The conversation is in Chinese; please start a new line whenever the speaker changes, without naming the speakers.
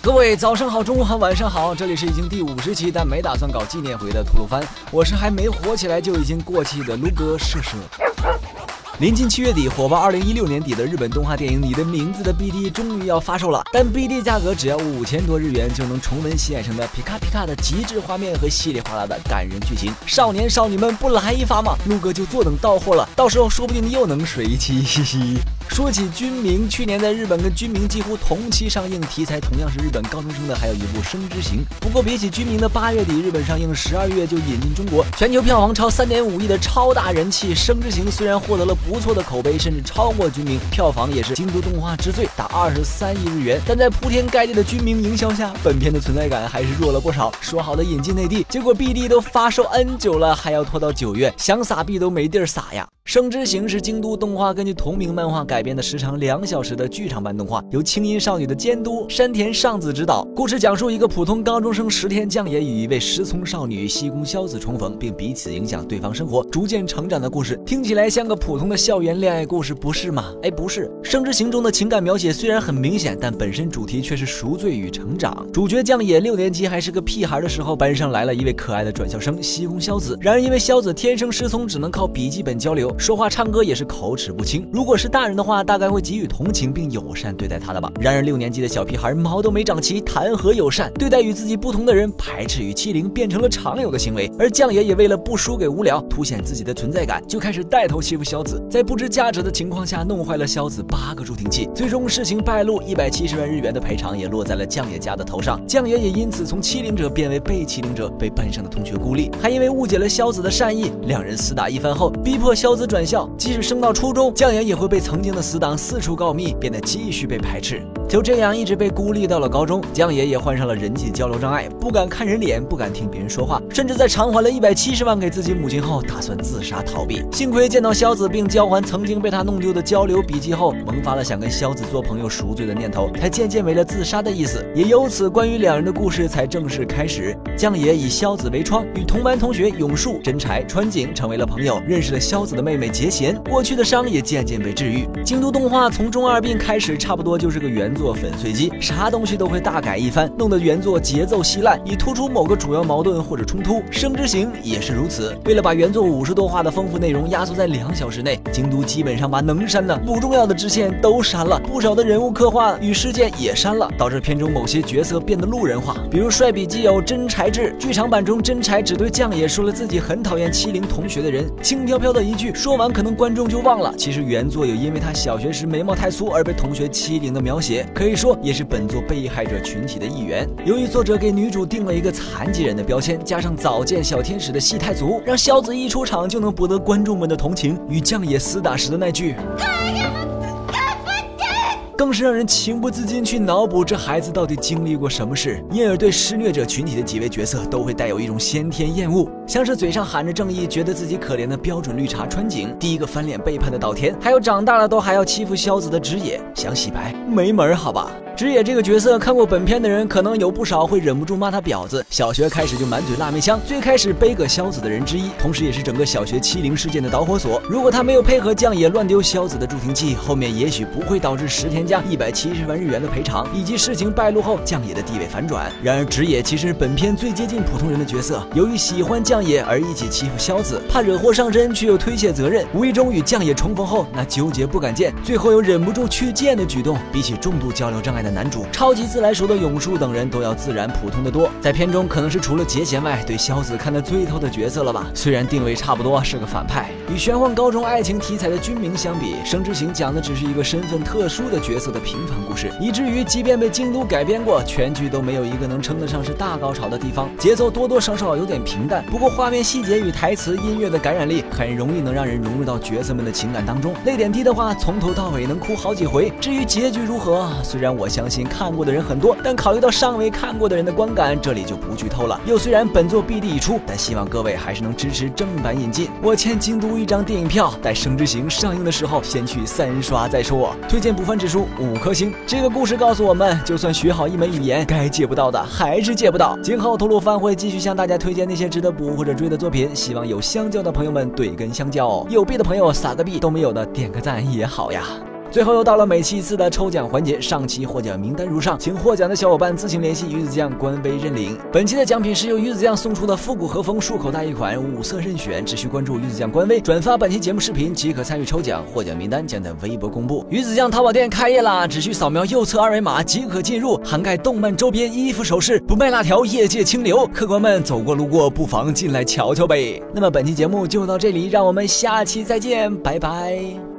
各位早上好，中午好，晚上好，这里是已经第五十期但没打算搞纪念回的吐鲁番，我是还没火起来就已经过气的卢哥射射。临近七月底，火爆二零一六年底的日本动画电影《你的名字》的 BD 终于要发售了，但 BD 价格只要五千多日元就能重温新海诚的皮卡皮卡的极致画面和稀里哗啦的感人剧情。少年少女们不来一发吗？陆哥就坐等到货了，到时候说不定又能水一期，嘻嘻。说起军明，去年在日本跟军明几乎同期上映，题材同样是日本高中生的，还有一部《生之行》。不过比起军明的八月底日本上映，十二月就引进中国，全球票房超三点五亿的超大人气，《生之行》虽然获得了不错的口碑，甚至超过军明，票房也是京都动画之最，达二十三亿日元。但在铺天盖地的军明营销下，本片的存在感还是弱了不少。说好的引进内地，结果 BD 都发售 N 久了，还要拖到九月，想撒币都没地儿撒呀。《生之行》是京都动画根据同名漫画改编的时长两小时的剧场版动画，由青音少女的监督山田尚子执导。故事讲述一个普通高中生石田将也与一位失聪少女西宫硝子重逢，并彼此影响对方生活，逐渐成长的故事。听起来像个普通的校园恋爱故事，不是吗？哎，不是，《生之行》中的情感描写虽然很明显，但本身主题却是赎罪与成长。主角将也六年级还是个屁孩的时候，班上来了一位可爱的转校生西宫硝子。然而因为硝子天生失聪，只能靠笔记本交流。说话唱歌也是口齿不清，如果是大人的话，大概会给予同情并友善对待他的吧。然而六年级的小屁孩毛都没长齐，谈何友善？对待与自己不同的人，排斥与欺凌变成了常有的行为。而酱爷也为了不输给无聊，凸显自己的存在感，就开始带头欺负萧子，在不知价值的情况下弄坏了萧子八个助听器。最终事情败露，一百七十万日元的赔偿也落在了酱爷家的头上。酱爷也因此从欺凌者变为被欺凌者，被班上的同学孤立，还因为误解了萧子的善意，两人厮打一番后，逼迫萧子转校。即使升到初中，姜岩也会被曾经的死党四处告密，变得继续被排斥。就这样一直被孤立到了高中，酱爷也患上了人际交流障碍，不敢看人脸，不敢听别人说话，甚至在偿还了一百七十万给自己母亲后，打算自杀逃避。幸亏见到萧子并交还曾经被他弄丢的交流笔记后，萌发了想跟萧子做朋友赎罪的念头，才渐渐没了自杀的意思。也由此，关于两人的故事才正式开始。酱爷以萧子为窗，与同班同学永树、真柴、川井成为了朋友，认识了萧子的妹妹结弦，过去的伤也渐渐被治愈。京都动画从中二病开始，差不多就是个原作粉碎机，啥东西都会大改一番，弄得原作节奏稀烂，以突出某个主要矛盾或者冲突。生之行也是如此，为了把原作五十多话的丰富内容压缩在两小时内，京都基本上把能删的不重要的支线都删了，不少的人物刻画与事件也删了，导致片中某些角色变得路人化，比如帅笔基友真柴智，剧场版中真柴只对酱野说了自己很讨厌欺凌同学的人，轻飘飘的一句，说完可能观众就忘了。其实原作有因为他小学时眉毛太粗而被同学欺凌的描写，可以说也是本作被害者群体的一员。由于作者给女主定了一个残疾人的标签，加上早见小天使的戏太足，让萧子一出场就能博得观众们的同情。与将野厮打时的那句。更是让人情不自禁去脑补这孩子到底经历过什么事，因而对施虐者群体的几位角色都会带有一种先天厌恶，像是嘴上喊着正义，觉得自己可怜的标准绿茶川井，第一个翻脸背叛的岛田，还有长大了都还要欺负萧子的直野，想洗白没门儿，好吧。直野这个角色，看过本片的人可能有不少会忍不住骂他婊子。小学开始就满嘴辣妹腔，最开始背个萧子的人之一，同时也是整个小学欺凌事件的导火索。如果他没有配合酱野乱丢萧子的助听器，后面也许不会导致石田家一百七十万日元的赔偿，以及事情败露后酱野的地位反转。然而直野其实是本片最接近普通人的角色，由于喜欢酱野而一起欺负萧子，怕惹祸上身却又推卸责任，无意中与酱野重逢后，那纠结不敢见，最后又忍不住去见的举动，比起重度交流障碍的男主，超级自来熟的永树等人都要自然普通的多。在片中可能是除了节贤外，对萧子看得最透的角色了吧？虽然定位差不多是个反派，与玄幻高中爱情题材的军明相比，《生之行》讲的只是一个身份特殊的角色的平凡故事，以至于即便被京都改编过，全剧都没有一个能称得上是大高潮的地方，节奏多多少少有点平淡。不过画面细节与台词、音乐的感染力，很容易能让人融入到角色们的情感当中。泪点低的话，从头到尾能哭好几回。至于结局如何，虽然我相信看过的人很多，但考虑到尚未看过的人的观感，这里就不剧透了。又虽然本作 BD 已出，但希望各位还是能支持正版引进。我欠京都一张电影票，待《生之行》上映的时候，先去三刷再说。推荐补番指数五颗星。这个故事告诉我们，就算学好一门语言，该借不到的还是借不到。今后吐鲁番会继续向大家推荐那些值得补或者追的作品，希望有香蕉的朋友们对根香蕉，有币的朋友撒个币，都没有的点个赞也好呀。最后又到了每期一次的抽奖环节，上期获奖名单如上，请获奖的小伙伴自行联系鱼子酱官微认领。本期的奖品是由鱼子酱送出的复古和风漱口袋一款，五色任选，只需关注鱼子酱官微，转发本期节目视频即可参与抽奖，获奖名单将在微博公布。鱼子酱淘宝店开业啦，只需扫描右侧二维码即可进入，涵盖动漫周边、衣服、首饰，不卖辣条，业界清流。客官们走过路过，不妨进来瞧瞧呗。那么本期节目就到这里，让我们下期再见，拜拜。